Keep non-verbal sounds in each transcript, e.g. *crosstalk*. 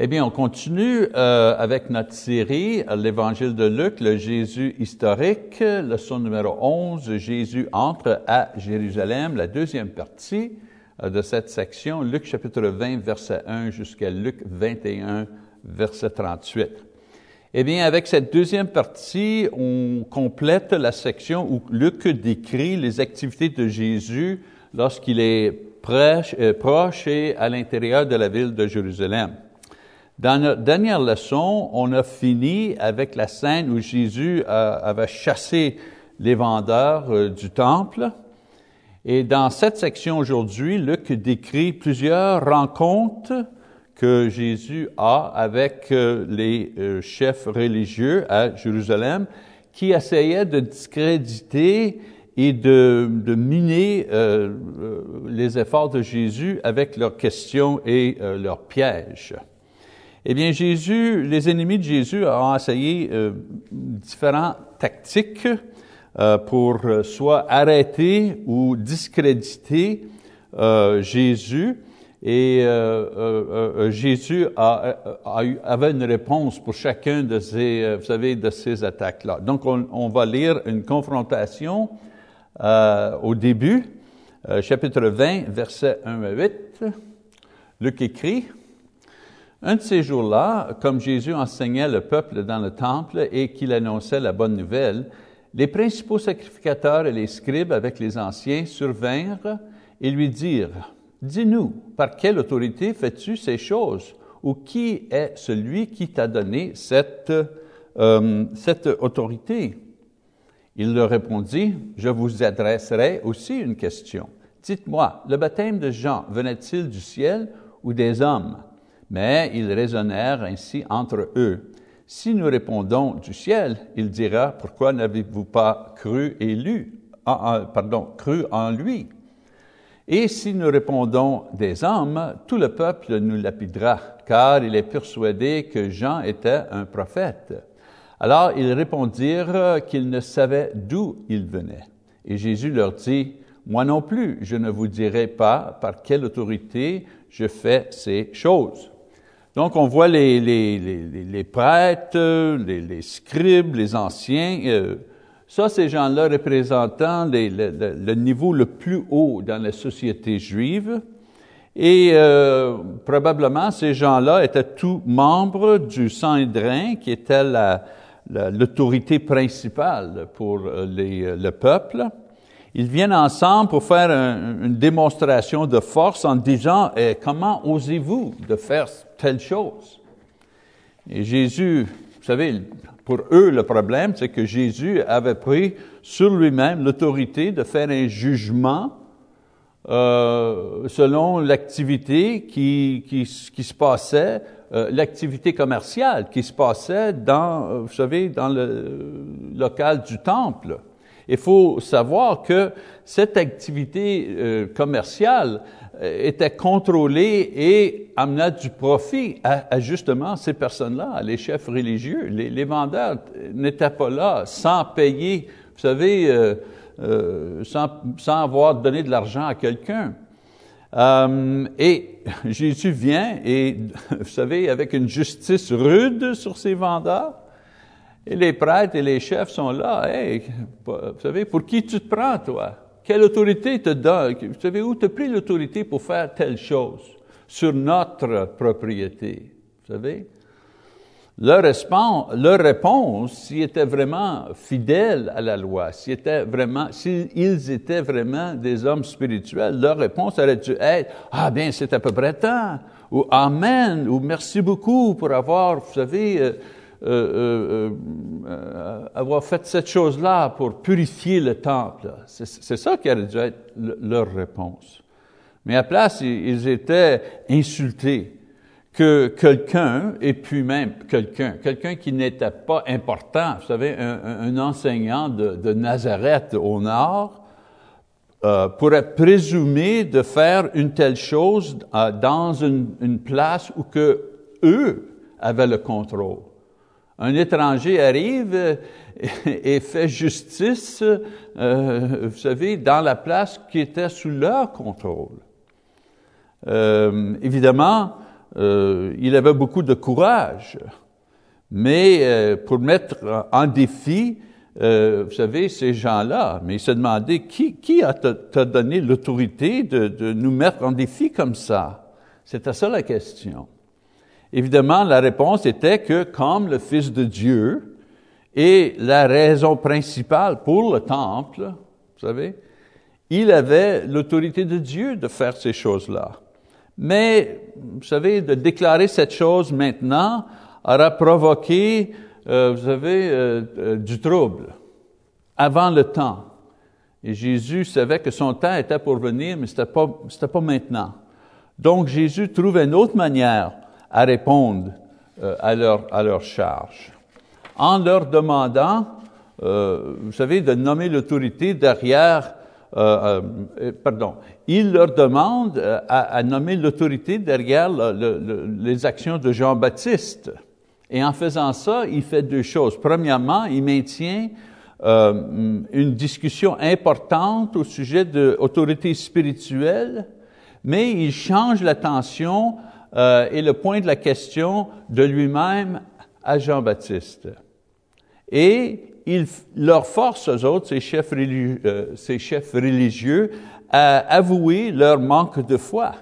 Eh bien, on continue euh, avec notre série, euh, l'Évangile de Luc, le Jésus historique, leçon numéro 11, Jésus entre à Jérusalem, la deuxième partie euh, de cette section, Luc chapitre 20, verset 1 jusqu'à Luc 21, verset 38. Eh bien, avec cette deuxième partie, on complète la section où Luc décrit les activités de Jésus lorsqu'il est proche, proche et à l'intérieur de la ville de Jérusalem. Dans notre dernière leçon, on a fini avec la scène où Jésus avait chassé les vendeurs euh, du temple. Et dans cette section aujourd'hui, Luc décrit plusieurs rencontres que Jésus a avec euh, les euh, chefs religieux à Jérusalem qui essayaient de discréditer et de miner les efforts de Jésus avec leurs questions et leurs pièges. Eh bien, Jésus, les ennemis de Jésus ont essayé euh, différentes tactiques euh, pour euh, soit arrêter ou discréditer Jésus. Et Jésus avait une réponse pour chacun de ces, vous savez, de ces attaques-là. Donc, on, on, va lire une confrontation au début, chapitre 20, versets 1 à 8. Luc écrit, un de ces jours-là, comme Jésus enseignait le peuple dans le temple et qu'il annonçait la bonne nouvelle, les principaux sacrificateurs et les scribes avec les anciens survinrent et lui dirent, Dis-nous, par quelle autorité fais-tu ces choses? Ou qui est celui qui t'a donné cette, euh, cette autorité? Il leur répondit, Je vous adresserai aussi une question. Dites-moi, le baptême de Jean venait-il du ciel ou des hommes? Mais ils raisonnèrent ainsi entre eux. Si nous répondons du ciel, il dira, pourquoi n'avez-vous pas cru et lu, pardon, cru en lui? Et si nous répondons des hommes, tout le peuple nous lapidera, car il est persuadé que Jean était un prophète. Alors ils répondirent qu'ils ne savaient d'où il venait. Et Jésus leur dit, Moi non plus, je ne vous dirai pas par quelle autorité je fais ces choses. Donc, on voit les, prêtres, les, scribes, les anciens. Euh, ça, ces gens-là représentant le, niveau le plus haut dans la société juive. Et euh, probablement, ces gens-là étaient tous membres du Sanhédrin, qui était l'autorité principale pour euh, le peuple. Ils viennent ensemble pour faire un, une démonstration de force en disant eh, comment osez-vous de faire telle chose Et Jésus, vous savez, pour eux le problème, c'est que Jésus avait pris sur lui-même l'autorité de faire un jugement euh, selon l'activité qui, se passait, euh, l'activité commerciale qui se passait dans, euh, vous savez, dans le local du temple. Il faut savoir que cette activité euh, commerciale euh, était contrôlée et amenait du profit à, justement ces personnes-là, les chefs religieux. Les, vendeurs n'étaient pas là sans payer, vous savez, euh, sans, avoir donné de l'argent à quelqu'un. Et *laughs* Jésus vient et, *laughs* vous savez, avec une justice rude sur ces vendeurs, et les prêtres et les chefs sont là. Vous savez, pour qui tu te prends, toi? Quelle autorité te donne? Vous savez, où tu pris l'autorité pour faire telle chose? Sur notre propriété? Vous savez? Leur, leur réponse, s'ils étaient vraiment fidèles à la loi, s'ils étaient vraiment, s'ils étaient vraiment des hommes spirituels, leur réponse aurait dû être, ah bien, c'est à peu près temps, ou Amen, ou merci beaucoup pour avoir, vous savez, euh, euh, euh, euh, avoir fait cette chose-là pour purifier le temple. C'est ça qui aurait dû être leur réponse. Mais à place, ils étaient insultés que quelqu'un, et puis même quelqu'un, quelqu'un qui n'était pas important, vous savez, un, enseignant de, Nazareth au nord, pourrait présumer de faire une telle chose dans une, une place où que eux avaient le contrôle. Un étranger arrive *laughs* et fait justice, euh, vous savez, dans la place qui était sous leur contrôle. Euh, évidemment, euh, il avait beaucoup de courage. Mais euh, pour mettre en défi, euh, vous savez, ces gens-là, mais il se demandait qui, qui a t'a donné l'autorité de, de nous mettre en défi comme ça? C'était ça la question. Évidemment, la réponse était que comme le Fils de Dieu est la raison principale pour le temple, vous savez, il avait l'autorité de Dieu de faire ces choses-là. Mais, vous savez, de déclarer cette chose maintenant aura provoqué, euh, vous savez, euh, euh, du trouble avant le temps. Et Jésus savait que son temps était pour venir, mais c'était pas, c'était pas maintenant. Donc Jésus trouve une autre manière à répondre à leur, à leur charge. En leur demandant, vous savez, de nommer l'autorité derrière euh, euh, pardon, il leur demande euh, à, nommer l'autorité derrière les actions de Jean-Baptiste. Et en faisant ça, il fait deux choses. Premièrement, il maintient une discussion importante au sujet de l'autorité spirituelle, mais il change l'attention et le point de la question de lui-même à Jean-Baptiste. Et il leur force aux autres, ces chefs, religieux, euh, ces chefs religieux, à avouer leur manque de foi.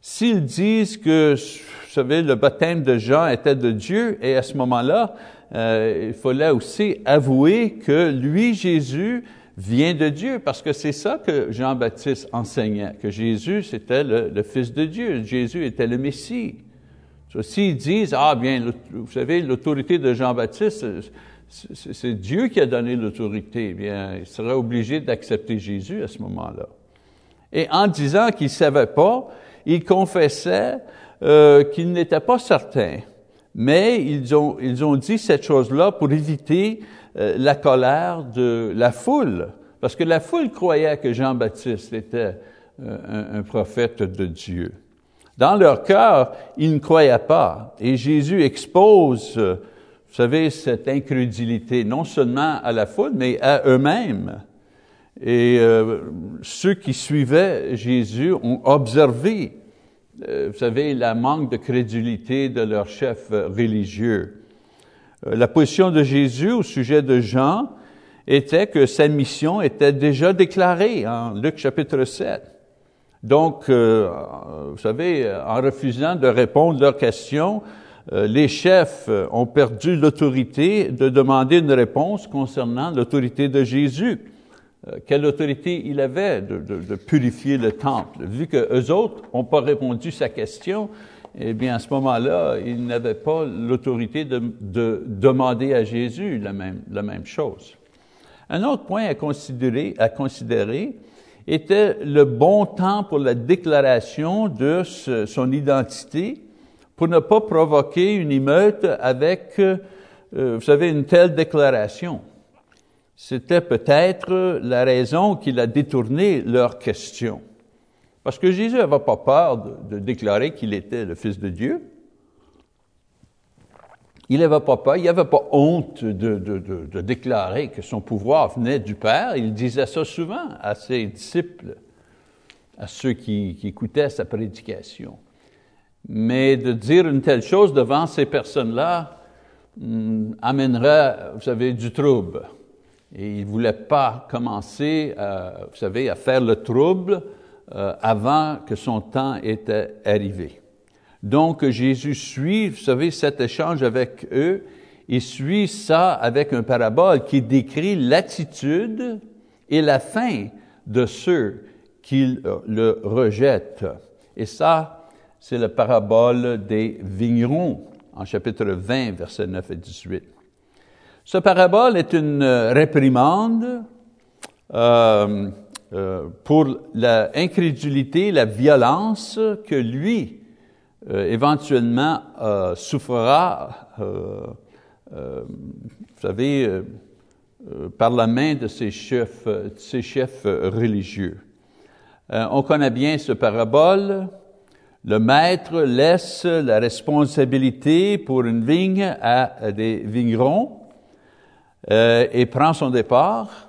S'ils disent que, vous savez, le baptême de Jean était de Dieu, et à ce moment-là, euh, il fallait aussi avouer que lui, Jésus, vient de Dieu, parce que c'est ça que Jean-Baptiste enseignait, que Jésus, c'était le, Fils de Dieu, Jésus était le Messie. S'ils disent, ah bien, vous savez, l'autorité de Jean-Baptiste, c'est Dieu qui a donné l'autorité, eh bien, il serait obligé d'accepter Jésus à ce moment-là. Et en disant qu'il ne savait pas, il confessait euh, qu'il n'était pas certain. Mais ils ont, ils ont dit cette chose-là pour éviter la colère de la foule. Parce que la foule croyait que Jean-Baptiste était euh, un, prophète de Dieu. Dans leur cœur, ils ne croyaient pas. Et Jésus expose vous savez, cette incrédulité, non seulement à la foule, mais à eux-mêmes. Et euh, ceux qui suivaient Jésus ont observé, euh, vous savez, la manque de crédulité de leurs chefs religieux. Euh, la position de Jésus au sujet de Jean était que sa mission était déjà déclarée en Luc chapitre 7. Donc, vous savez, en refusant de répondre à leurs questions, euh, les chefs euh, ont perdu l'autorité de demander une réponse concernant l'autorité de Jésus. Euh, quelle autorité il avait de, de, purifier le temple? Vu que eux autres n'ont pas répondu à sa question, eh bien, à ce moment-là, ils n'avaient pas l'autorité de, de, demander à Jésus la même, chose. Un autre point à considérer, à considérer était le bon temps pour la déclaration de son identité pour ne pas provoquer une émeute avec, euh, vous savez, une telle déclaration. C'était peut-être la raison qu'il a détourné leur question. Parce que Jésus n'avait pas peur de, déclarer qu'il était le Fils de Dieu. Il n'avait pas peur, il n'avait pas honte de, de, de, déclarer que son pouvoir venait du Père. Il disait ça souvent à ses disciples, à ceux qui, qui écoutaient sa prédication. Mais de dire une telle chose devant ces personnes-là hmm, amènerait, vous savez, du trouble. Et il ne voulait pas commencer, euh, vous savez, à faire le trouble euh, avant que son temps était arrivé. Donc Jésus suit, vous savez, cet échange avec eux, il suit ça avec un parabole qui décrit l'attitude et la fin de ceux qui le rejettent. Et ça, c'est la parabole des vignerons en chapitre 20, versets 9 et 18. Ce parabole est une réprimande euh, euh, pour l'incrédulité, la violence que lui, euh, éventuellement, euh, souffrira, euh, vous savez, par la main de ses chefs, ses chefs religieux. on connaît bien ce parabole. Le maître laisse la responsabilité pour une vigne à des vignerons euh, et prend son départ.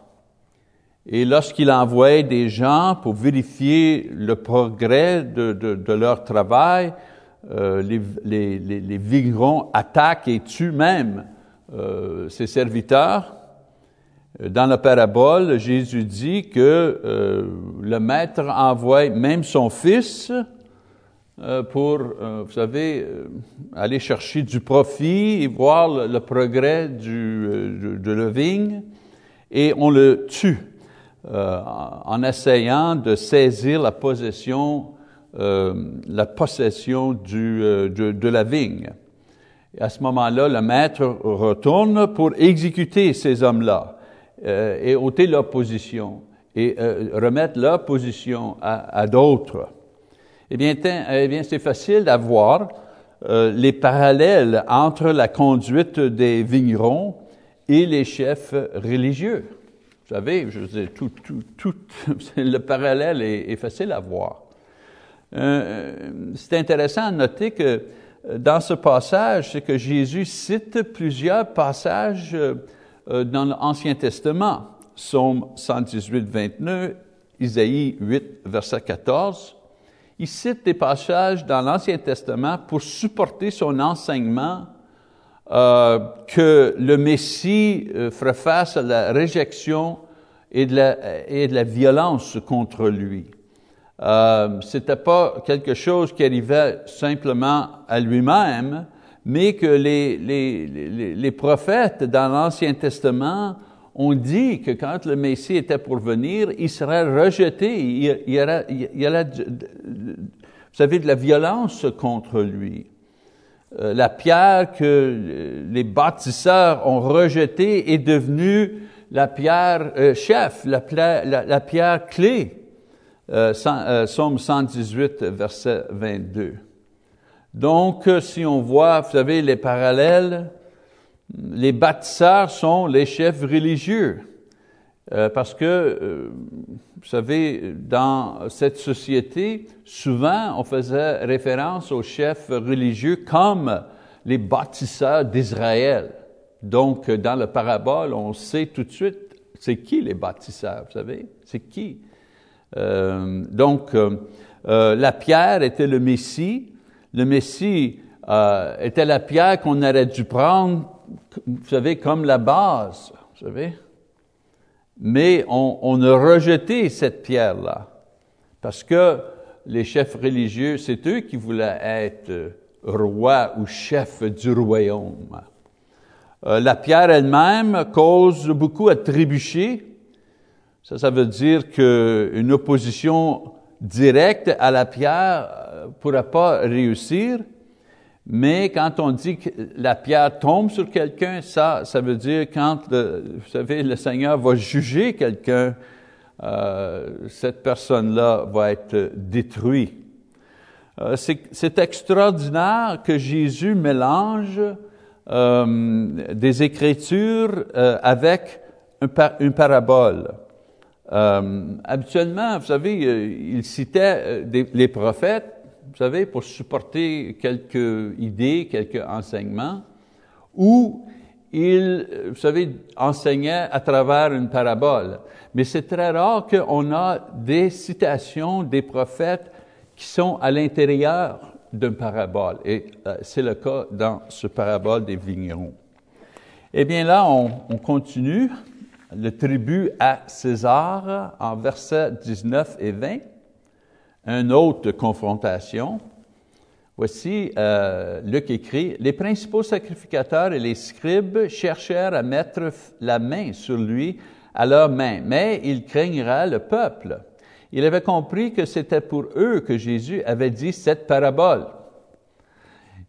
Et lorsqu'il envoie des gens pour vérifier le progrès de, de, de leur travail, euh, les, les, vignerons attaquent et tuent même euh, ses serviteurs. Dans la parabole, Jésus dit que euh, le maître envoie même son fils pour, vous savez, aller chercher du profit et voir le, progrès du, de la vigne, et on le tue en essayant de saisir la possession euh, la possession du, euh, de, la vigne. À ce moment-là, le maître retourne pour exécuter ces hommes-là euh, et ôter leur position et euh, remettre leur position à, d'autres. Eh bien, eh bien c'est facile à voir euh, les parallèles entre la conduite des vignerons et les chefs religieux. Vous savez, je veux dire, tout, tout, tout *laughs* le parallèle est, facile à voir. Euh, c'est intéressant à noter que euh, dans ce passage, c'est que Jésus cite plusieurs passages euh, dans l'Ancien Testament. Psaume 118, 29, Isaïe 8, verset 14. Il cite des passages dans l'Ancien Testament pour supporter son enseignement euh, que le Messie ferait face à la réjection et de la, et de la violence contre lui. Euh, c'était pas quelque chose qui arrivait simplement à lui-même, mais que les, les, les, prophètes dans l'Ancien Testament ont dit que quand le Messie était pour venir, il serait rejeté, il, il y aurait, il y aurait vous savez, de la violence contre lui. Euh, la pierre que les bâtisseurs ont rejetée est devenue la pierre euh, chef, la, pierre clé euh, euh, Somme 118, verset 22. Donc, si on voit, vous savez, les parallèles, les bâtisseurs sont les chefs religieux. Parce que, vous savez, dans cette société, souvent, on faisait référence aux chefs religieux comme les bâtisseurs d'Israël. Donc, dans la parabole, on sait tout de suite, c'est qui les bâtisseurs, vous savez? C'est qui? Euh, donc, euh, euh, la pierre était le Messie. Le Messie était la pierre qu'on aurait dû prendre, vous savez, comme la base, vous savez? Mais on, on a rejeté cette pierre-là, parce que les chefs religieux, c'est eux qui voulaient être rois ou chefs du royaume. la pierre elle-même cause beaucoup à trébucher, ça, ça veut dire qu'une opposition directe à la pierre ne euh, pourra pas réussir, mais quand on dit que la pierre tombe sur quelqu'un, ça, ça veut dire quand, le, vous savez, le Seigneur va juger quelqu'un, euh, cette personne-là va être détruite. Euh, C'est extraordinaire que Jésus mélange euh, des Écritures avec une parabole. Habituellement, vous savez, il citait les prophètes, vous savez, pour supporter quelques idées, quelques enseignements, ou il, vous savez, enseignait à travers une parabole. Mais c'est très rare qu'on a des citations des prophètes qui sont à l'intérieur d'une parabole. Et euh, c'est le cas dans ce parabole des vignerons. Eh bien là, on, on continue le tribut à César en versets 19 et 20, une autre confrontation. Voici, euh, Luc écrit, Les principaux sacrificateurs et les scribes cherchèrent à mettre la main sur lui à leur main, mais il craignera le peuple. Il avait compris que c'était pour eux que Jésus avait dit cette parabole.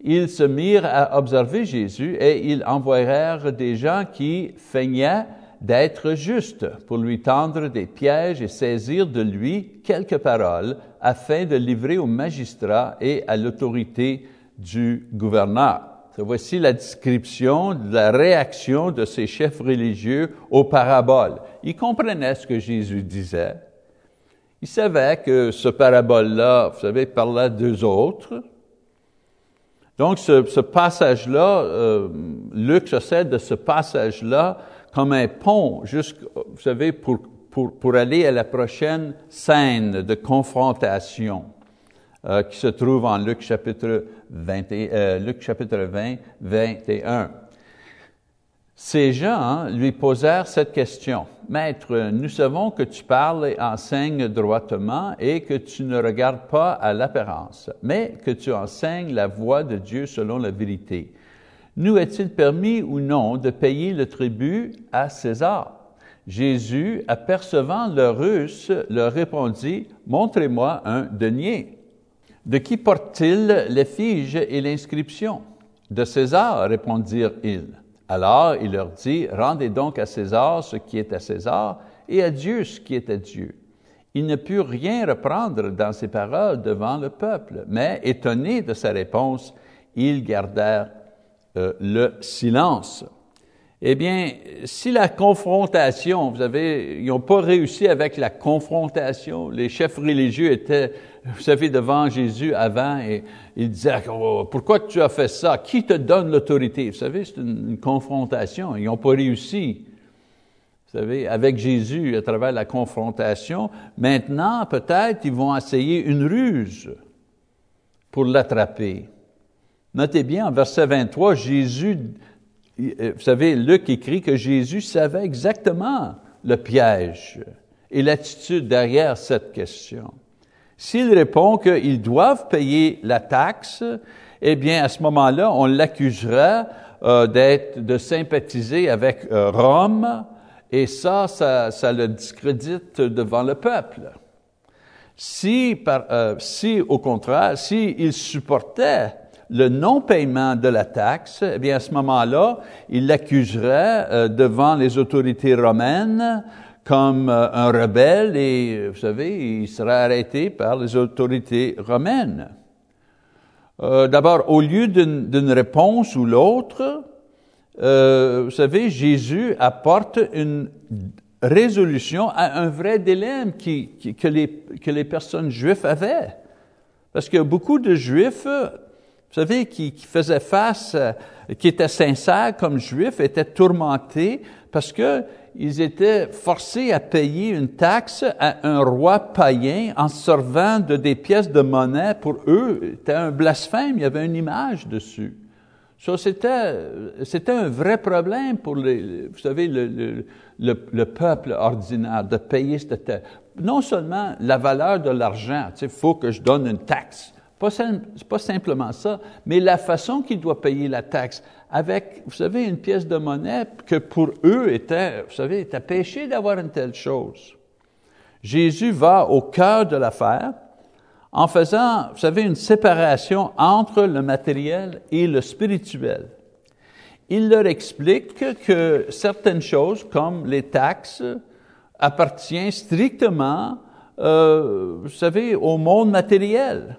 Ils se mirent à observer Jésus et ils envoyèrent des gens qui feignaient d'être juste pour lui tendre des pièges et saisir de lui quelques paroles afin de livrer au magistrat et à l'autorité du gouverneur. Voici la description de la réaction de ces chefs religieux aux paraboles. Ils comprenaient ce que Jésus disait. Ils savaient que ce parabole-là, vous savez, parlait d'eux autres. Donc, ce, passage-là, euh, Luc se de ce passage-là comme un pont, vous savez, pour, pour, pour aller à la prochaine scène de confrontation. euh, qui se trouve en Luc chapitre 20, euh, Luc chapitre 20, 21. Ces gens lui posèrent cette question. Maître, nous savons que tu parles et enseignes droitement et que tu ne regardes pas à l'apparence, mais que tu enseignes la voie de Dieu selon la vérité. Nous est-il permis ou non de payer le tribut à César? Jésus, apercevant leur russe, leur répondit, Montrez-moi un denier. De qui porte-t-il l'effigie et l'inscription? De César, répondirent-ils. Alors il leur dit, Rendez donc à César ce qui est à César et à Dieu ce qui est à Dieu. Il ne put rien reprendre dans ses paroles devant le peuple, mais étonné de sa réponse, ils gardèrent euh, le silence. Eh bien, si la confrontation, vous savez, ils n'ont pas réussi avec la confrontation, les chefs religieux étaient, vous savez, devant Jésus avant et ils disaient, oh, pourquoi tu as fait ça? Qui te donne l'autorité? Vous savez, c'est une, confrontation. Ils n'ont pas réussi. Vous savez, avec Jésus à travers la confrontation. Maintenant, peut-être, ils vont essayer une ruse pour l'attraper. Notez bien, en verset 23, Jésus euh, vous savez, Luc écrit que Jésus savait exactement le piège et l'attitude derrière cette question. S'il répond qu'ils doivent payer la taxe, eh bien, à ce moment-là, on l'accusera euh, d'être, de sympathiser avec euh, Rome, et ça, ça, le discrédite devant le peuple. Si, par, si au contraire, s'il supportait le non-paiement de la taxe, eh bien à ce moment-là, il l'accuserait euh, devant les autorités romaines comme euh, un rebelle et, vous savez, il serait arrêté par les autorités romaines. Euh, D'abord, au lieu d'une réponse ou l'autre, euh, vous savez, Jésus apporte une résolution à un vrai dilemme que, les, que les personnes juives avaient. Parce que beaucoup de Juifs vous savez, qui, qui faisait face, euh, qui était sincère comme juif, était tourmenté parce que ils étaient forcés à payer une taxe à un roi païen en servant de des pièces de monnaie. Pour eux, c'était un blasphème, il y avait une image dessus. Ça, c'était, c'était un vrai problème pour les, vous savez, le, le, le, peuple ordinaire de payer cette Non seulement la valeur de l'argent, il faut que je donne une taxe. Pas, pas simplement ça, mais la façon qu'il doit payer la taxe avec, vous savez, une pièce de monnaie que pour eux était, vous savez, était péché d'avoir une telle chose. Jésus va au cœur de l'affaire en faisant, vous savez, une séparation entre le matériel et le spirituel. Il leur explique que certaines choses, comme les taxes, appartiennent strictement, euh, vous savez, au monde matériel.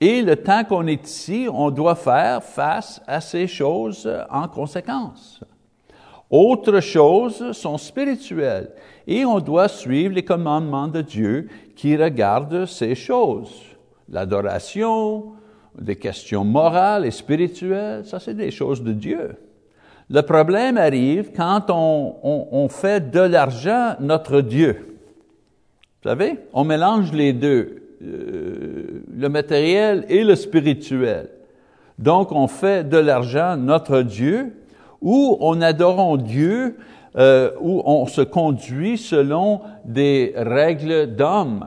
Et le temps qu'on est ici, on doit faire face à ces choses en conséquence. Autres choses sont spirituelles et on doit suivre les commandements de Dieu qui regardent ces choses. L'adoration, des questions morales et spirituelles, ça c'est des choses de Dieu. Le problème arrive quand on, fait de l'argent notre Dieu. Vous savez, on mélange les deux. Euh, le matériel et le spirituel. Donc, on fait de l'argent notre Dieu, ou on adore Dieu, euh, où on se conduit selon des règles d'homme.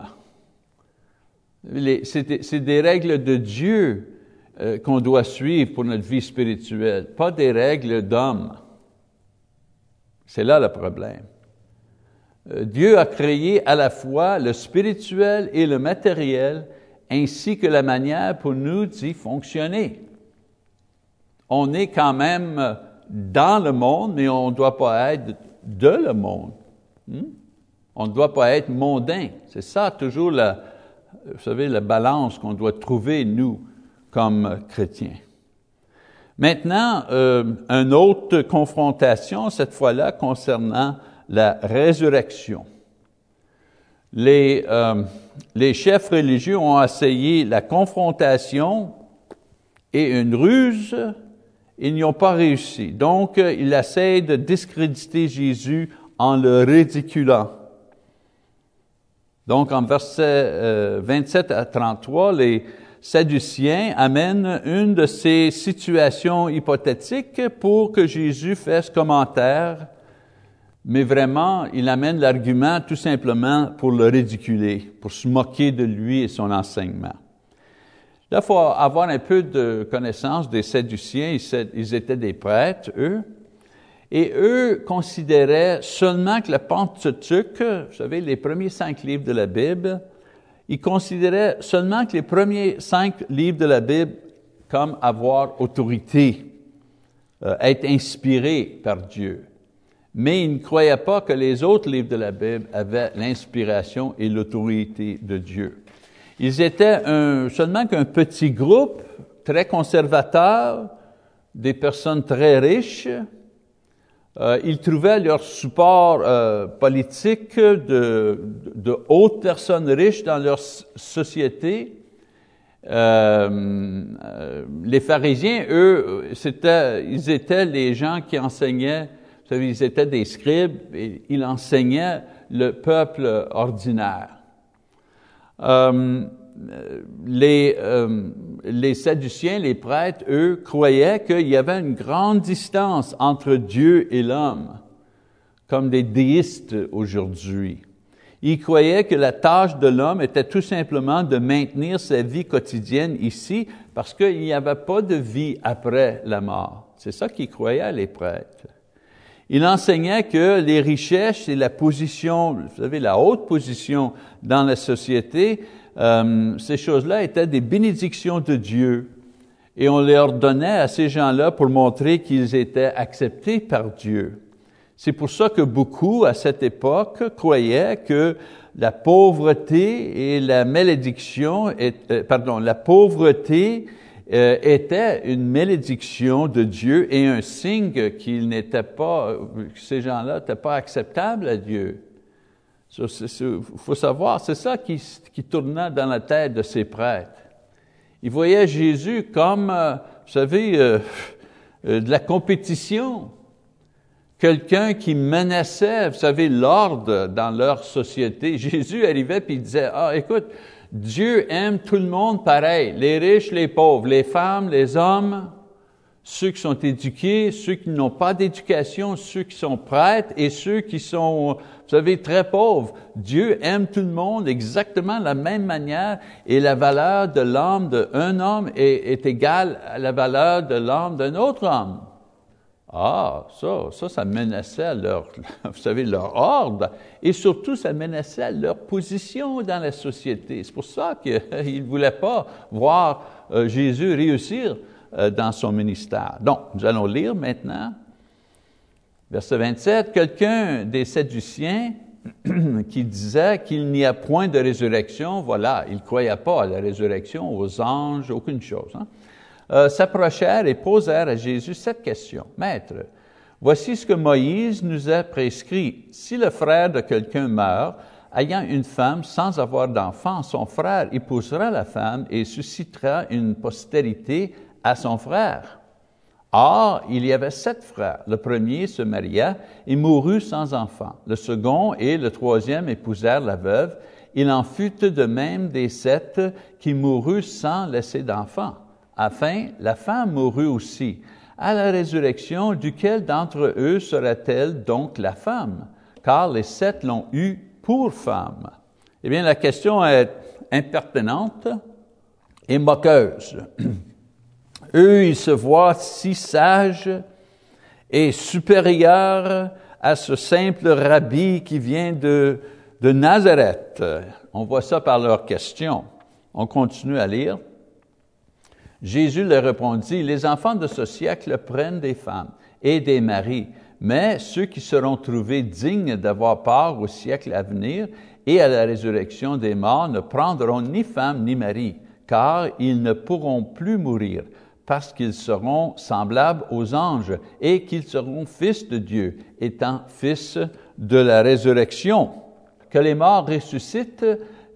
C'est des règles de Dieu euh, qu'on doit suivre pour notre vie spirituelle, pas des règles d'homme. C'est là le problème. Euh, Dieu a créé à la fois le spirituel et le matériel, ainsi que la manière pour nous d'y fonctionner. On est quand même dans le monde, mais on ne doit pas être de le monde. Hmm? On ne doit pas être mondain. C'est ça toujours la, vous savez, la balance qu'on doit trouver, nous, comme chrétiens. Maintenant, euh, une autre confrontation, cette fois-là, concernant la résurrection. Les, euh, les chefs religieux ont essayé la confrontation et une ruse, ils n'y ont pas réussi. Donc, ils essayent de discréditer Jésus en le ridiculant. Donc, en versets 27 euh, à 33, les Sadducéens amènent une de ces situations hypothétiques pour que Jésus fasse commentaire, mais vraiment, il amène l'argument tout simplement pour le ridiculer, pour se moquer de lui et son enseignement. Là, il faut avoir un peu de connaissance des Sadduciens. Ils étaient des prêtres, eux. Et eux considéraient seulement que le Pentateuque, vous savez, les premiers cinq livres de la Bible, ils considéraient seulement que les premiers cinq livres de la Bible comme avoir autorité, euh, être inspirés par Dieu. Mais ils ne croyaient pas que les autres livres de la Bible avaient l'inspiration et l'autorité de Dieu. Ils étaient un, seulement qu'un petit groupe très conservateur, des personnes très riches. Euh, ils trouvaient leur support euh, politique de, de, hautes personnes riches dans leur société. Euh, les pharisiens, eux, c'était, ils étaient les gens qui enseignaient, vous savez, ils étaient des scribes, et ils enseignaient le peuple ordinaire. Euh, les, euh, les Sadduciens, les prêtres, eux, croyaient qu'il y avait une grande distance entre Dieu et l'homme, comme des déistes aujourd'hui. Ils croyaient que la tâche de l'homme était tout simplement de maintenir sa vie quotidienne ici, parce qu'il n'y avait pas de vie après la mort. C'est ça qu'ils croyaient, les prêtres. Il enseignait que les richesses et la position, vous savez, la haute position dans la société, euh, ces choses-là étaient des bénédictions de Dieu. Et on les ordonnait à ces gens-là pour montrer qu'ils étaient acceptés par Dieu. C'est pour ça que beaucoup, à cette époque, croyaient que la pauvreté et la malédiction, euh, pardon, la pauvreté euh, était une malédiction de Dieu et un signe qu'ils n'étaient pas, que ces gens-là n'étaient pas acceptables à Dieu. Il faut savoir, c'est ça qui, tournait dans la tête de ces prêtres. Ils voyaient Jésus comme, euh, vous savez, euh, de la compétition, quelqu'un qui menaçait, vous savez, l'ordre dans leur société. *laughs* Jésus arrivait puis il disait, ah, écoute, Dieu aime tout le monde pareil, les riches, les pauvres, les femmes, les hommes, ceux qui sont éduqués, ceux qui n'ont pas d'éducation, ceux qui sont prêtres et ceux qui sont, vous savez, très pauvres. Dieu aime tout le monde exactement de la même manière et la valeur de l'âme d'un homme est, est égale à la valeur de l'âme d'un autre homme. Ah, ça, ça, ça menaçait leur, *laughs* vous leur ordre et surtout ça menaçait leur position dans la société. C'est pour ça qu'ils *laughs* ne voulaient pas voir euh, Jésus réussir euh, dans son ministère. Donc, nous allons lire maintenant, verset 27, quelqu'un des Sadduciens *clears throat* qui disait qu'il n'y a point de résurrection, voilà, il ne croyait pas à la résurrection, aux anges, aucune chose. Hein? Euh, s'approchèrent et posèrent à Jésus cette question. Maître, voici ce que Moïse nous a prescrit. Si le frère de quelqu'un meurt, ayant une femme sans avoir d'enfant, son frère épousera la femme et suscitera une postérité à son frère. Or, il y avait sept frères. Le premier se maria et mourut sans enfant. Le second et le troisième épousèrent la veuve. Il en fut de même des sept qui moururent sans laisser d'enfant. Enfin, la femme mourut aussi. À la résurrection, duquel d'entre eux sera-t-elle donc la femme? Car les sept l'ont eue pour femme. Eh bien, la question est impertinente et moqueuse. *clears throat* Eux, ils se voient si sages et supérieurs à ce simple rabbi qui vient de, de Nazareth. On voit ça par leur question. On continue à lire. Jésus leur répondit, les enfants de ce siècle prennent des femmes et des maris, mais ceux qui seront trouvés dignes d'avoir part au siècle à venir et à la résurrection des morts ne prendront ni femme ni mari, car ils ne pourront plus mourir, parce qu'ils seront semblables aux anges et qu'ils seront fils de Dieu, étant fils de la résurrection. Que les morts ressuscitent,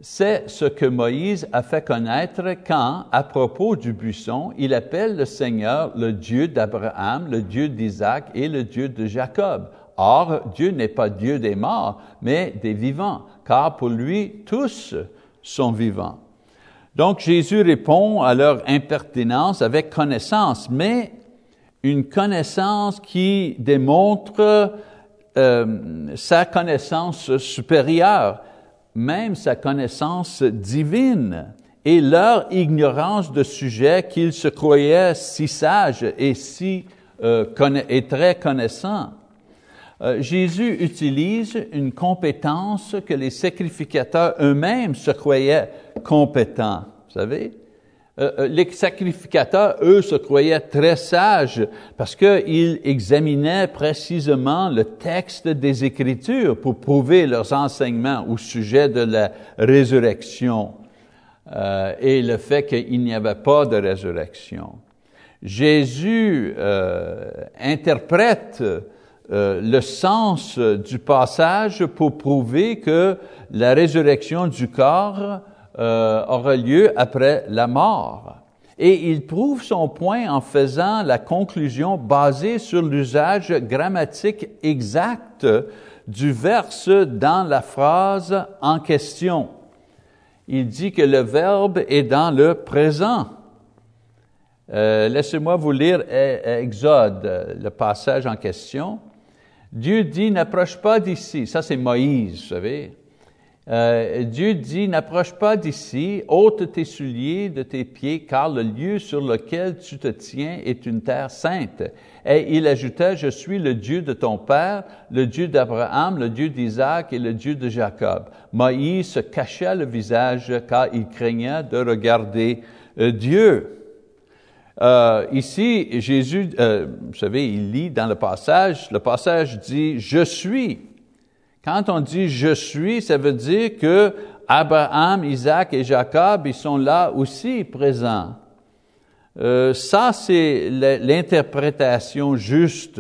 c'est ce que Moïse a fait connaître quand, à propos du buisson, il appelle le Seigneur le Dieu d'Abraham, le Dieu d'Isaac et le Dieu de Jacob. Or, Dieu n'est pas Dieu des morts, mais des vivants, car pour lui, tous sont vivants. Donc Jésus répond à leur impertinence avec connaissance, mais une connaissance qui démontre euh, sa connaissance supérieure, même sa connaissance divine, et leur ignorance de sujet qu'ils se croyaient si sages et si euh, et très connaissants. Euh, Jésus utilise une compétence que les sacrificateurs eux-mêmes se croyaient compétents. Vous savez, euh, euh, les sacrificateurs, eux, se croyaient très sages parce qu'ils examinaient précisément le texte des Écritures pour prouver leurs enseignements au sujet de la résurrection euh, et le fait qu'il n'y avait pas de résurrection. Jésus interprète le sens du passage pour prouver que la résurrection du corps euh, aura lieu après la mort. Et il prouve son point en faisant la conclusion basée sur l'usage grammatique exact du verse dans la phrase en question. Il dit que le verbe est dans le présent. Euh, Laissez-moi vous lire Exode, le passage en question. Dieu dit, n'approche pas d'ici. Ça, c'est Moïse, vous savez. Euh, Dieu dit, n'approche pas d'ici, ôte tes souliers de tes pieds, car le lieu sur lequel tu te tiens est une terre sainte. Et il ajouta, je suis le Dieu de ton père, le Dieu d'Abraham, le Dieu d'Isaac et le Dieu de Jacob. Moïse se cachait le visage car il craignait de regarder euh, Dieu. Euh, ici, Jésus, vous savez, il lit dans le passage, le passage dit, je suis. Quand on dit je suis, ça veut dire que Abraham, Isaac et Jacob, ils sont là aussi présents. Euh, ça, c'est l'interprétation juste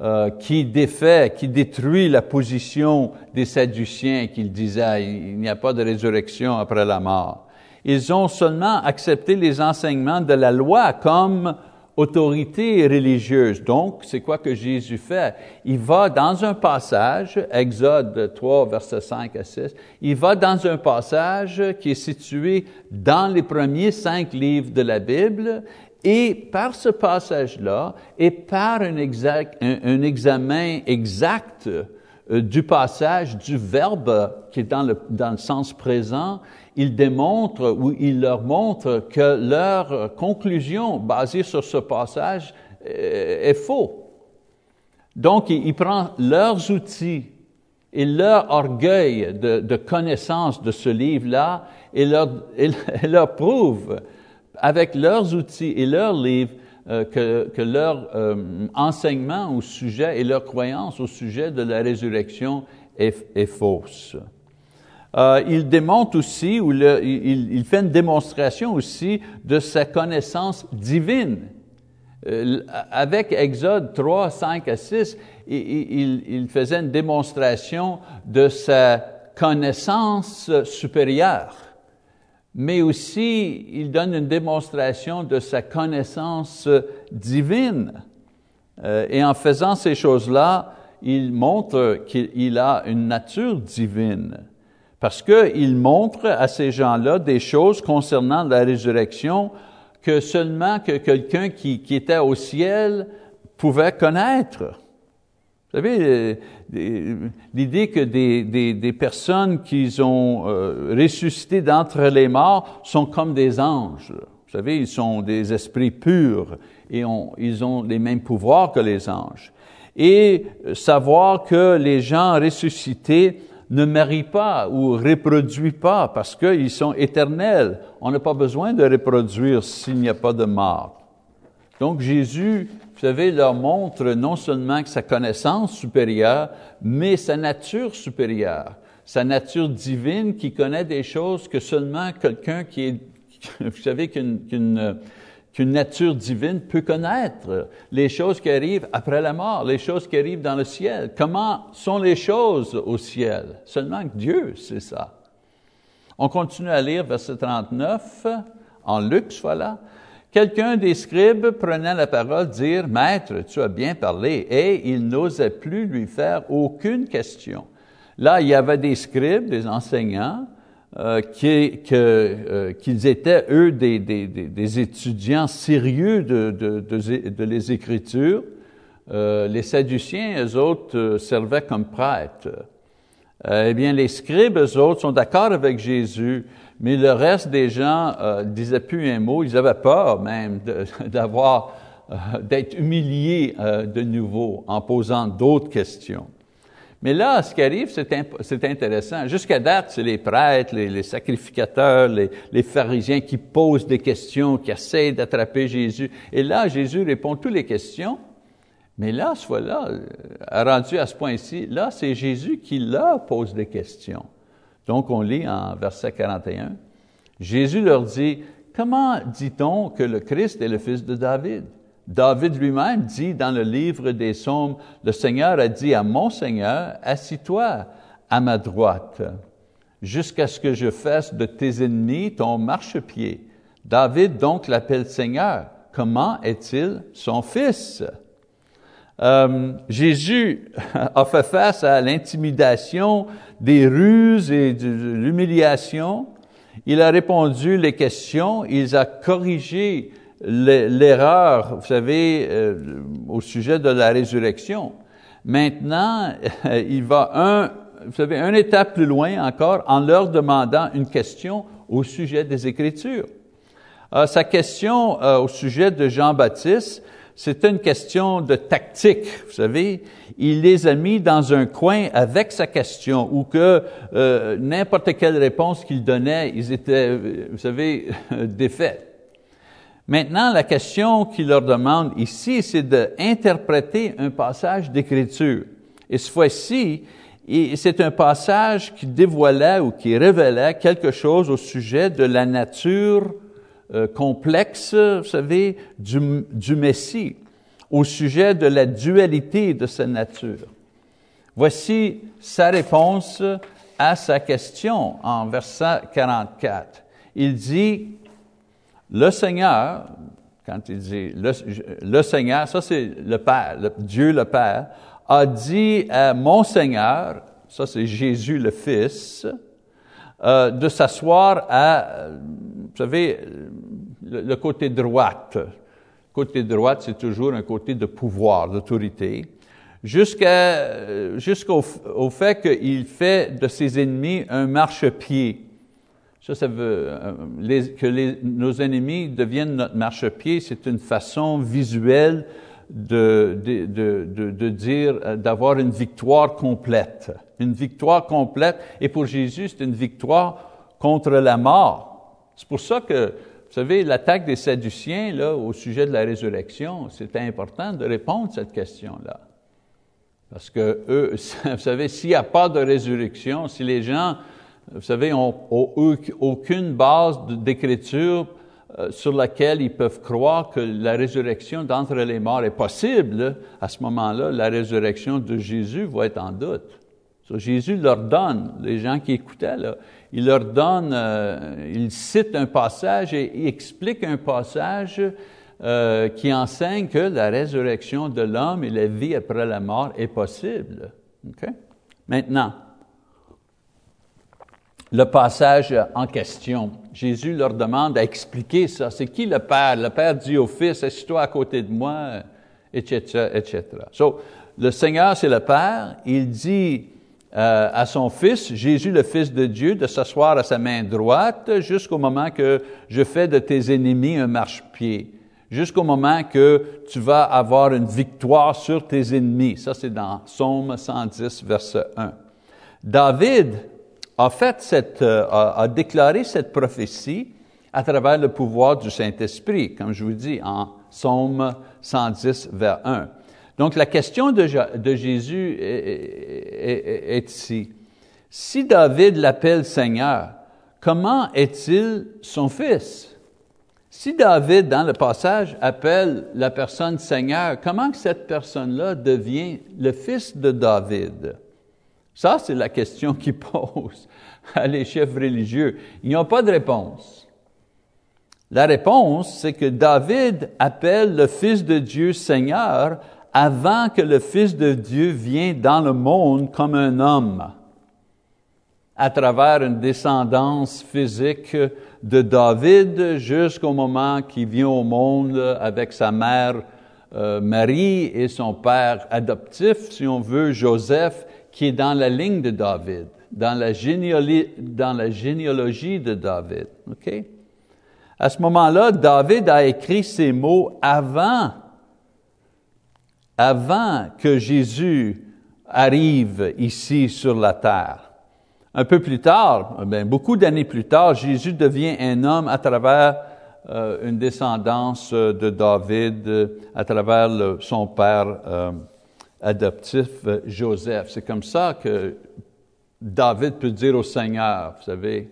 euh, qui défait, qui détruit la position des Sadduciens qui disaient il n'y a pas de résurrection après la mort. Ils ont seulement accepté les enseignements de la loi comme autorité religieuse. Donc, c'est quoi que Jésus fait? Il va dans un passage, Exode 3, versets 5 à 6, il va dans un passage qui est situé dans les premiers cinq livres de la Bible, et par ce passage-là, et par un, examen exact euh, du passage, du verbe qui est dans le sens présent, il démontre ou il leur montre que leur conclusion basée sur ce passage euh, est faux. Donc, il, prend leurs outils et leur orgueil de, connaissance de ce livre-là *laughs* et leur, prouve avec leurs outils et leurs livres euh, que, leur euh, enseignement au sujet et leur croyance au sujet de la résurrection est fausse. Euh, il démontre aussi, ou il, fait une démonstration aussi de sa connaissance divine. Euh, avec Exode 3, 5 à 6, il, faisait une démonstration de sa connaissance supérieure, mais aussi il donne une démonstration de sa connaissance divine. Euh, et en faisant ces choses-là, il montre qu'il a une nature divine parce qu'il montre à ces gens-là des choses concernant la résurrection que seulement que quelqu'un qui, qui, était au ciel pouvait connaître. Vous savez, l'idée que des, des, personnes qui ont euh, ressuscité d'entre les morts sont comme des anges. Vous savez, ils sont des esprits purs et ils ont les mêmes pouvoirs que les anges. Et savoir que les gens ressuscités ne marient pas ou reproduisent pas parce qu'ils sont éternels. On n'a pas besoin de reproduire s'il n'y a pas de mort. Donc Jésus, vous savez, leur montre non seulement que sa connaissance supérieure, mais sa nature supérieure, sa nature divine qui connaît des choses que seulement quelqu'un qui est, *laughs* vous savez, qu'une qu'une nature divine peut connaître les choses qui arrivent après la mort, les choses qui arrivent dans le ciel. Comment sont les choses au ciel? Seulement Dieu sait ça. On continue à lire verset 39, en luxe, voilà. Quelqu'un des scribes prenait la parole, dire, Maître, tu as bien parlé, et il n'osait plus lui faire aucune question. Là, il y avait des scribes, des enseignants, euh, qu'ils étaient, eux, des, des, des, étudiants sérieux de, de, de, les Écritures. les Sadduciens, eux autres, servaient comme prêtres. eh bien, les scribes, eux autres, sont d'accord avec Jésus, mais le reste des gens euh, disaient plus un mot, ils avaient peur même *laughs* d'avoir, d'être humiliés de nouveau en posant d'autres questions. Mais là, ce qui arrive, c'est intéressant. Jusqu'à date, c'est les prêtres, les, sacrificateurs, les, pharisiens qui posent des questions, qui essayent d'attraper Jésus. Et là, Jésus répond toutes les questions. Mais là, ce fois-là, euh, rendu à ce point-ci, là, c'est Jésus qui leur pose des questions. Donc, on lit en verset 41. Jésus leur dit, Comment dit-on que le Christ est le fils de David? David lui-même dit dans le livre des Psaumes, le Seigneur a dit à mon Seigneur, assis-toi à ma droite, jusqu'à ce que je fasse de tes ennemis ton marchepied. David donc l'appelle Seigneur. Comment est-il son fils? Euh, Jésus *laughs* a fait face à l'intimidation, des ruses et de l'humiliation. Il a répondu les questions, il a corrigé l'erreur, vous savez, euh, au sujet de la résurrection. Maintenant, *laughs* il va un, vous savez, une étape plus loin encore en leur demandant une question au sujet des Écritures. Euh, sa question euh, au sujet de Jean-Baptiste, c'est une question de tactique, vous savez. Il les a mis dans un coin avec sa question, ou que n'importe quelle réponse qu'il donnait, ils étaient, vous savez, *laughs* défaits. Maintenant, la question qu'il leur demande ici, c'est d'interpréter un passage d'écriture. Et cette fois-ci, c'est un passage qui dévoilait ou qui révélait quelque chose au sujet de la nature euh, complexe, vous savez, du Messie, au sujet de la dualité de sa nature. Voici sa réponse à sa question en verset 44. Il dit, le Seigneur, quand il dit le, Seigneur, ça c'est le Père, Dieu le Père, a dit à mon Seigneur, ça c'est Jésus le Fils, euh, de s'asseoir à, vous savez, le, côté droite. Côté droite, c'est toujours un côté de pouvoir, d'autorité, jusqu'à jusqu'au au fait qu'il fait de ses ennemis un marchepied. Ça, ça veut euh, que nos ennemis deviennent notre marchepied. C'est une façon visuelle de, de, de, de dire, euh, d'avoir une victoire complète. Une victoire complète. Et pour Jésus, c'est une victoire contre la mort. C'est pour ça que, vous savez, l'attaque des Sadduciens, là, au sujet de la résurrection, c'était important de répondre à cette question-là. Parce que eux, *laughs* vous savez, s'il n'y a pas de résurrection, si les gens vous savez, ont, aucune base d'écriture euh, sur laquelle ils peuvent croire que la résurrection d'entre les morts est possible, à ce moment-là, la résurrection de Jésus va être en doute. Jésus leur donne, les gens qui écoutaient, là, il leur donne, euh, il cite un passage et il explique un passage euh, qui enseigne que la résurrection de l'homme et la vie après la mort est possible. Maintenant, le passage en question. Jésus leur demande à expliquer ça. C'est qui le Père? Le Père dit au Fils, assis-toi à côté de moi, etc., etc. So, le Seigneur, c'est le Père. Il dit euh, à son Fils, Jésus, le Fils de Dieu, de s'asseoir à sa main droite jusqu'au moment que je fais de tes ennemis un marchepied. Jusqu'au moment que tu vas avoir une victoire sur tes ennemis. Ça, c'est dans Psaume 110, verset 1. David, a fait euh, a, déclaré cette prophétie à travers le pouvoir du Saint-Esprit, comme je vous dis, en Psaume 110, vers 1. Donc la question de, Jésus est, est, ici. Si David l'appelle Seigneur, comment est-il son fils? Si David, dans le passage, appelle la personne Seigneur, comment cette personne-là devient le fils de David? Ça, c'est la question qu'ils posent *laughs* à les chefs religieux. Ils n'ont pas de réponse. La réponse, c'est que David appelle le Fils de Dieu Seigneur avant que le Fils de Dieu vienne dans le monde comme un homme. à travers une descendance physique de David jusqu'au moment qu'il vient au monde avec sa mère euh, Marie et son père adoptif, si on veut, Joseph, qui est dans la ligne de David, dans la, généalogie de David. OK? À ce moment-là, David a écrit ces mots avant, avant que Jésus arrive ici sur la terre. Un peu plus tard, bien, beaucoup d'années plus tard, Jésus devient un homme à travers euh, une descendance euh, de David, euh, à travers son père adoptif Joseph. C'est comme ça que David peut dire au Seigneur, vous savez,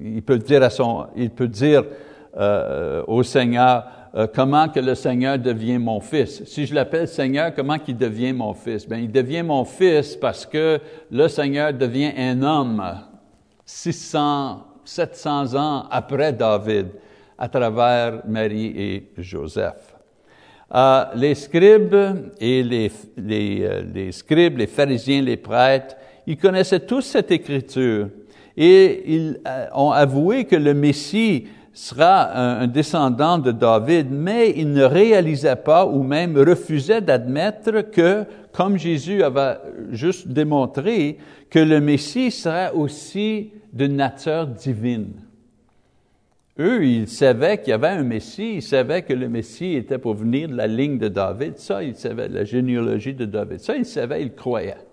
il peut dire à son, il peut dire au Seigneur, euh, comment que le Seigneur devient mon fils. Si je l'appelle Seigneur, comment qu'il devient mon fils? Bien, il devient mon fils parce que le Seigneur devient un homme 600, 700 ans après David, à travers Marie et Joseph. Euh, les scribes et euh, les scribes, les pharisiens, les prêtres, ils connaissaient tous cette écriture et ils ont avoué que le Messie sera un, descendant de David, mais il ne réalisait pas ou même refusait d'admettre que, comme Jésus avait juste démontré, que le Messie serait aussi de nature divine. Eux, ils savaient qu'il y avait un Messie, ils savaient que le Messie était pour venir de la ligne de David. Ça, ils savaient, la généalogie de David. Ça, ils savaient, ils croyaient.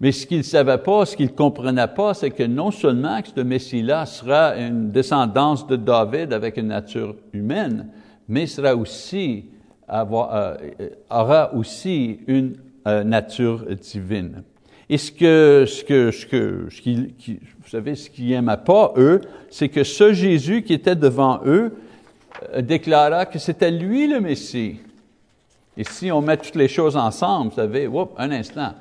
Mais ce qu'ils ne savaient pas, ce qu'ils ne comprenaient pas, c'est que non seulement que ce Messie-là sera une descendance de David avec une nature humaine, mais sera aussi, euh, aura aussi une euh, nature divine. Et ce que, ce que, ce que, ce qui, vous savez, ce qu'ils n'aimaient pas, eux, c'est que ce Jésus qui était devant eux euh, déclara que c'était lui le Messie. Et si on met toutes les choses ensemble, vous savez, un instant,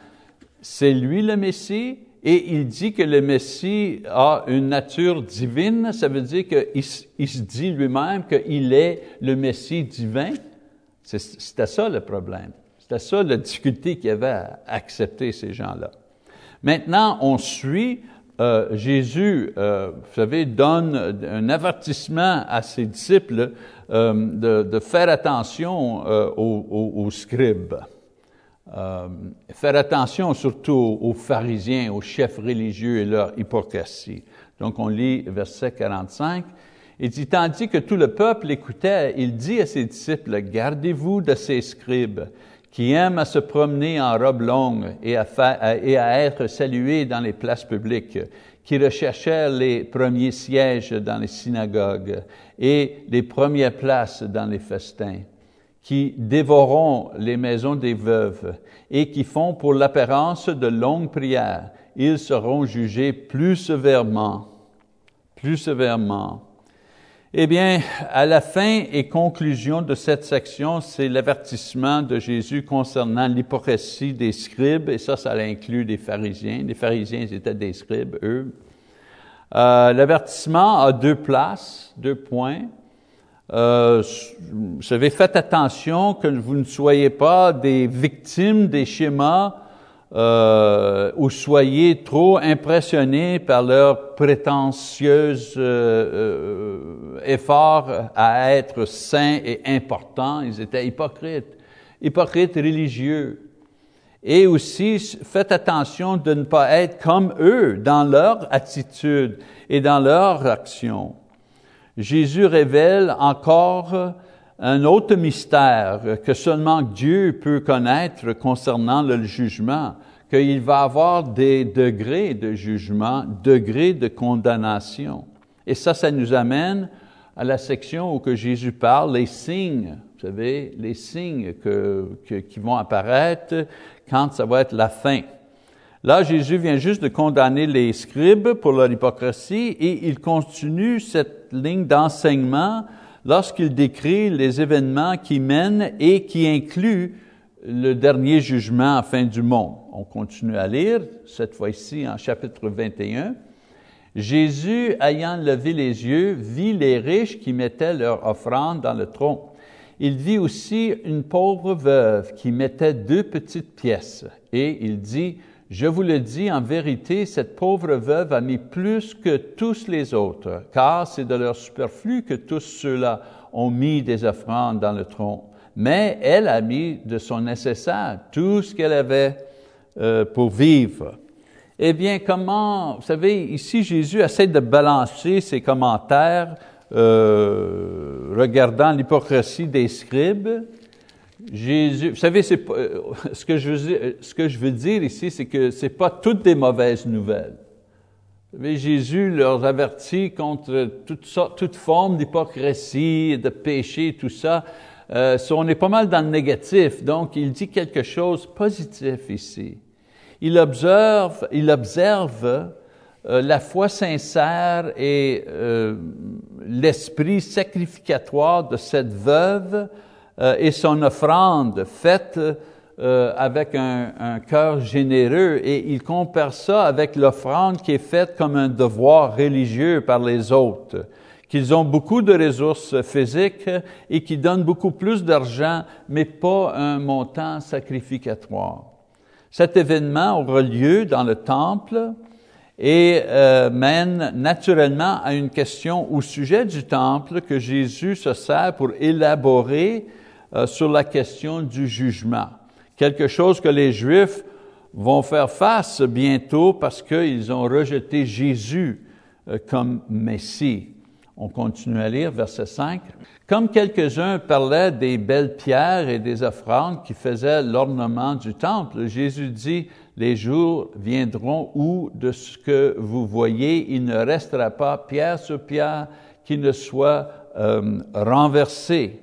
c'est lui le Messie, et il dit que le Messie a une nature divine, ça veut dire qu'il se dit lui-même qu'il est le Messie divin. C'était ça le problème. C'était ça la difficulté qu'il y avait à accepter ces gens-là. Maintenant, on suit euh, Jésus, euh, vous savez, donne un avertissement à ses disciples euh, de, faire attention aux scribes. Faire attention surtout aux pharisiens, aux chefs religieux et leur hypocrisie. Donc on lit verset 45. Il dit, tandis que tout le peuple écoutait, il dit à ses disciples, gardez-vous de ces scribes qui aiment à se promener en robe longue et à, et à être salués dans les places publiques, qui recherchèrent les premiers sièges dans les synagogues et les premières places dans les festins qui dévoreront les maisons des veuves et qui font pour l'apparence de longues prières, ils seront jugés plus sévèrement, plus sévèrement. Eh bien, à la fin et conclusion de cette section, c'est l'avertissement de Jésus concernant l'hypocrisie des scribes, et ça, ça inclut les pharisiens. Les pharisiens étaient des scribes, eux. Euh, l'avertissement a deux places, deux points. Euh, vous savez, faites attention que vous ne soyez pas des victimes des schémas euh, ou soyez trop impressionnés par leur prétentieuse euh, effort à être saints et importants. Ils étaient hypocrites, hypocrites religieux. Et aussi, faites attention de ne pas être comme eux dans leur attitude et dans leur action. Jésus révèle encore un autre mystère que seulement Dieu peut connaître concernant le jugement, qu'il va avoir des degrés de jugement, degrés de condamnation. Et ça, ça nous amène à la section où que Jésus parle, les signes, vous savez, les signes qui vont apparaître quand ça va être la fin. Là, Jésus vient juste de condamner les scribes pour leur hypocrisie et il continue cette ligne d'enseignement lorsqu'il décrit les événements qui mènent et qui incluent le dernier jugement à fin du monde. On continue à lire, cette fois-ci en chapitre 21. Jésus, ayant levé les yeux, vit les riches qui mettaient leur offrande dans le tronc. Il vit aussi une pauvre veuve qui mettait deux petites pièces et il dit, Je vous le dis, en vérité, cette pauvre veuve a mis plus que tous les autres, car c'est de leur superflu que tous ceux-là ont mis des offrandes dans le tronc. Mais elle a mis de son nécessaire, tout ce qu'elle avait euh, pour vivre. Eh bien, comment, vous savez, ici Jésus essaie de balancer ses commentaires euh, regardant l'hypocrisie des scribes. Jésus, vous savez, c'est euh, ce que je veux, ce que je veux dire ici, c'est que c'est pas toutes des mauvaises nouvelles. Vous Jésus leur avertit contre toute, forme d'hypocrisie, de péché, tout ça. Euh, on est pas mal dans le négatif, donc il dit quelque chose de positif ici. Il observe, il observe euh, la foi sincère et euh, l'esprit sacrificatoire de cette veuve et son offrande faite avec un, un cœur généreux et il compare ça avec l'offrande qui est faite comme un devoir religieux par les autres, qu'ils ont beaucoup de ressources physiques et qui donnent beaucoup plus d'argent, mais pas un montant sacrificatoire. Cet événement aura lieu dans le temple et euh, mène naturellement à une question au sujet du temple que Jésus se sert pour élaborer euh, sur la question du jugement. Quelque chose que les Juifs vont faire face bientôt parce qu'ils ont rejeté Jésus euh, comme Messie. On continue à lire verset 5. Comme quelques-uns parlaient des belles pierres et des offrandes qui faisaient l'ornement du temple, Jésus dit, les jours viendront où de ce que vous voyez, il ne restera pas pierre sur pierre qui ne soit euh, renversé.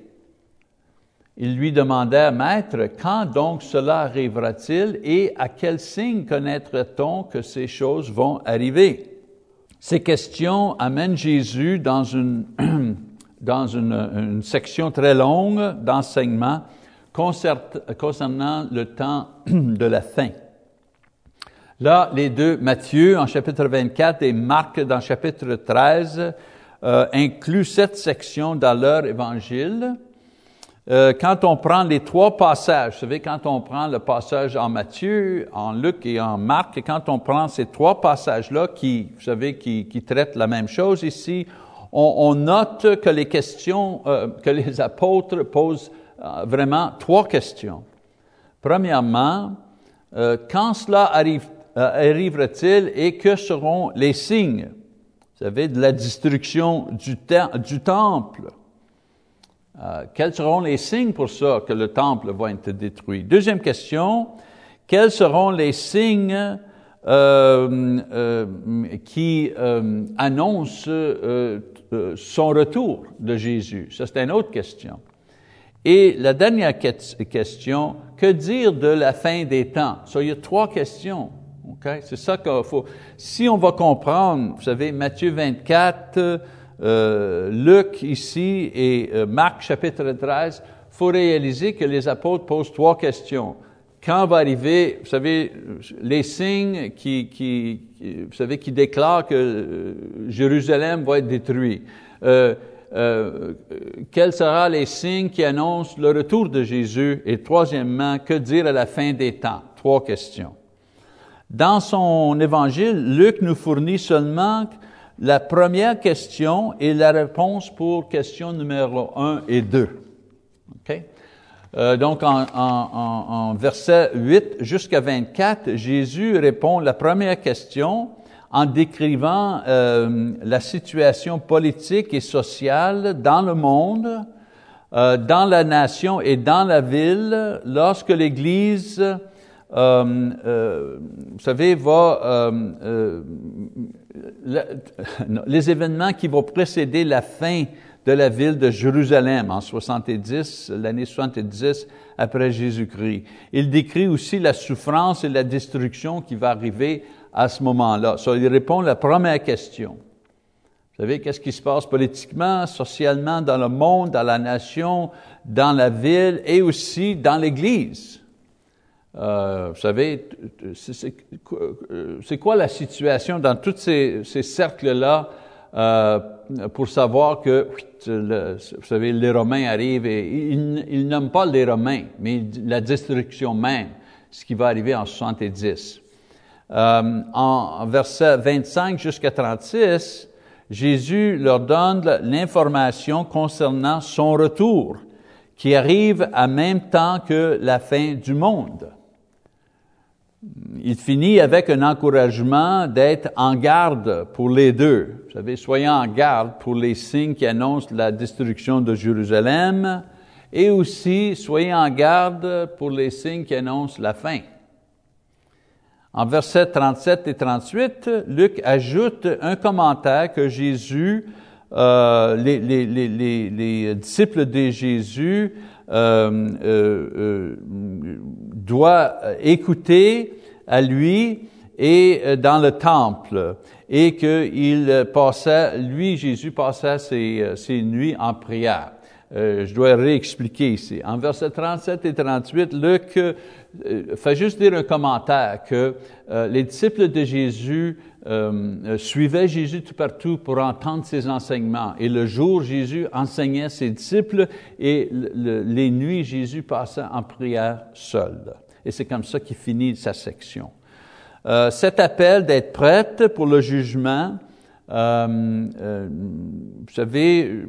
Ils lui demandèrent, Maître, quand donc cela arrivera-t-il et à quel signe connaîtra-t-on que ces choses vont arriver? Ces questions amènent Jésus dans une, *clears throat* dans une, section très longue d'enseignement concernant le temps *clears throat* de la fin. Là, les deux, Matthieu en chapitre 24 et Marc dans chapitre 13, euh, incluent cette section dans leur évangile. Euh, quand on prend les trois passages, vous savez, quand on prend le passage en Matthieu, en Luc et en Marc, et quand on prend ces trois passages-là qui, vous savez, qui, traitent la même chose ici, on, note que les questions, euh, que les apôtres posent euh, vraiment trois questions. Premièrement, quand cela arrive arrivera-t-il et que seront les signes, vous savez, de la destruction du temple? Euh, quels seront les signes pour ça que le temple va être détruit? Deuxième question, quels seront les signes euh, euh, qui annoncent son retour de Jésus? Ça, c'est une autre question. Et la dernière question, que dire de la fin des temps? Ça, il y a trois questions. C'est ça qu'il faut. Si on va comprendre, vous savez, Matthieu 24, euh, Luc ici et euh, Marc chapitre 13, faut réaliser que les apôtres posent trois questions. Quand va arriver, vous savez, les signes qui, vous savez, qui déclarent que euh, Jérusalem va être détruit. Quels seront les signes qui annoncent le retour de Jésus? Et troisièmement, que dire à la fin des temps? Trois questions. Dans son évangile, Luc nous fournit seulement la première question et la réponse pour question numéro 1 et 2. Okay? Euh, donc, en, verset 8 jusqu'à 24, Jésus répond la première question en décrivant euh, la situation politique et sociale dans le monde, euh, dans la nation et dans la ville, lorsque l'Église euh, euh, vous savez, va euh, *laughs* les événements qui vont précéder la fin de la ville de Jérusalem en 70, l'année 70 après Jésus-Christ. Il décrit aussi la souffrance et la destruction qui va arriver à ce moment-là. Ça, il répond à la première question. Vous savez, qu'est-ce qui se passe politiquement, socialement, dans le monde, dans la nation, dans la ville et aussi dans l'Église? Euh, vous savez, c'est quoi la situation dans tous ces, cercles-là euh, pour savoir que, vous savez, les Romains arrivent et ils, ils pas les Romains, mais la destruction même, ce qui va arriver en 70. euh, en verset 25 jusqu'à 36, Jésus leur donne l'information concernant son retour, qui arrive en même temps que la fin du monde. Il finit avec un encouragement d'être en garde pour les deux. Vous savez, soyez en garde pour les signes qui annoncent la destruction de Jérusalem et aussi soyez en garde pour les signes qui annoncent la fin. En versets 37 et 38, Luc ajoute un commentaire que Jésus, euh, les, les, les, les, disciples de Jésus euh, euh, euh doivent écouter à lui et dans le temple et qu'il passait, lui, Jésus passait ses, ses nuits en prière. Je dois réexpliquer ici. En versets 37 et 38, Luc fait juste dire un commentaire que euh, les disciples de Jésus euh, suivaient Jésus tout partout pour entendre ses enseignements. Et le jour, Jésus enseignait ses disciples et les nuits, Jésus passait en prière seul. Et c'est comme ça qu'il finit sa section. cet appel d'être prête pour le jugement, euh, euh, vous savez,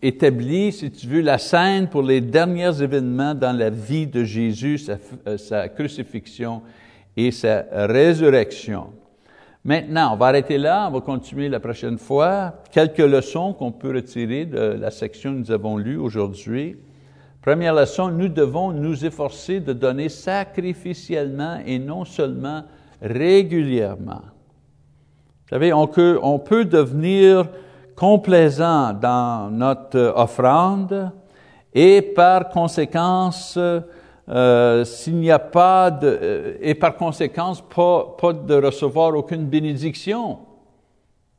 établi, si tu veux, la scène pour les derniers événements dans la vie de Jésus, sa, euh, sa crucifixion et sa résurrection. Maintenant, on va arrêter là, on va continuer la prochaine fois. Quelques leçons qu'on peut retirer de la section que nous avons lue aujourd'hui. Première leçon, nous devons nous efforcer de donner sacrificiellement et non seulement régulièrement. Vous savez, on peut, devenir complaisant dans notre offrande et par conséquence, euh, s'il n'y a pas de, euh, et par conséquence, pas, de recevoir aucune bénédiction.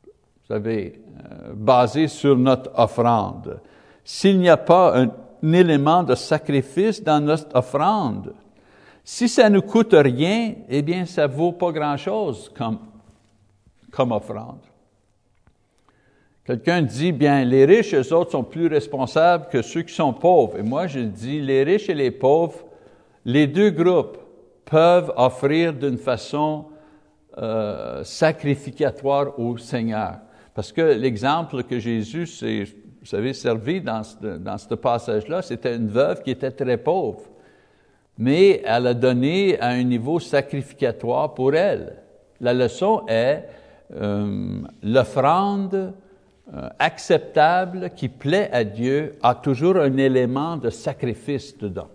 Vous savez, euh, basée sur notre offrande. S'il n'y a pas un, un élément de sacrifice dans notre offrande, si ça ne coûte rien, eh bien, ça vaut pas grand-chose comme comme offrande. Quelqu'un dit, bien, les riches, eux autres, sont plus responsables que ceux qui sont pauvres. Et moi, je dis, les riches et les pauvres, les deux groupes peuvent offrir d'une façon euh, sacrificatoire au Seigneur. Parce que l'exemple que Jésus s'est, vous savez, servi dans ce, dans ce passage-là, c'était une veuve qui était très pauvre. Mais elle a donné à un niveau sacrificatoire pour elle. La leçon est, euh, l'offrande euh, acceptable qui plaît à Dieu a toujours un élément de sacrifice dedans.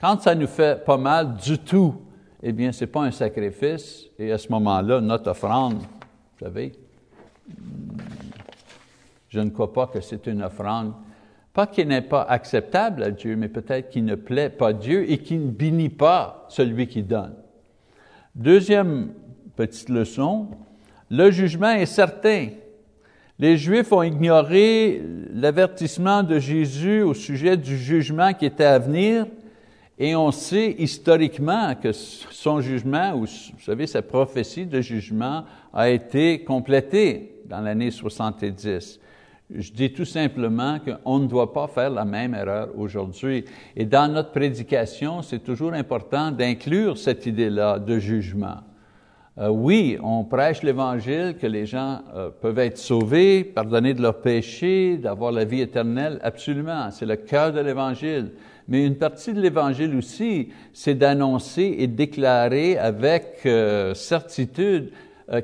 Quand ça nous fait pas mal du tout, eh bien, c'est pas un sacrifice, et à ce moment-là, notre offrande, vous savez, je ne crois pas que c'est une offrande, pas qui n'est pas acceptable à Dieu, mais peut-être qui ne plaît pas Dieu et qui ne bénit pas celui qui donne. Deuxième petite leçon, le jugement est certain. Les Juifs ont ignoré l'avertissement de Jésus au sujet du jugement qui était à venir, et on sait historiquement que son jugement, ou vous savez, sa prophétie de jugement a été complétée dans l'année 70. Je dis tout simplement qu'on ne doit pas faire la même erreur aujourd'hui. Et dans notre prédication, c'est toujours important d'inclure cette idée-là de jugement. Euh, oui, on prêche l'Évangile, que les gens euh, peuvent être sauvés, pardonnés de leurs péchés, d'avoir la vie éternelle, absolument, c'est le cœur de l'Évangile. Mais une partie de l'Évangile aussi, c'est d'annoncer et déclarer avec euh, certitude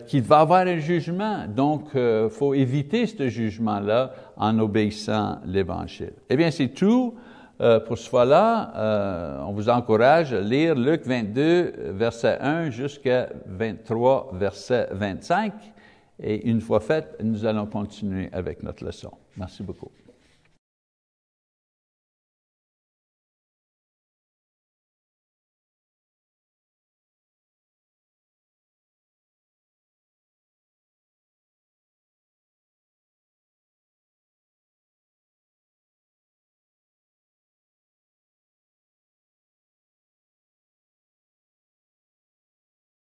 qu'il va y avoir un jugement. Donc, faut éviter ce jugement-là en obéissant l'Évangile. Eh bien, c'est tout. Euh, pour ce fois-là, euh, on vous encourage à lire Luc 22, verset 1 jusqu'à 23, verset 25. Et une fois fait, nous allons continuer avec notre leçon. Merci beaucoup.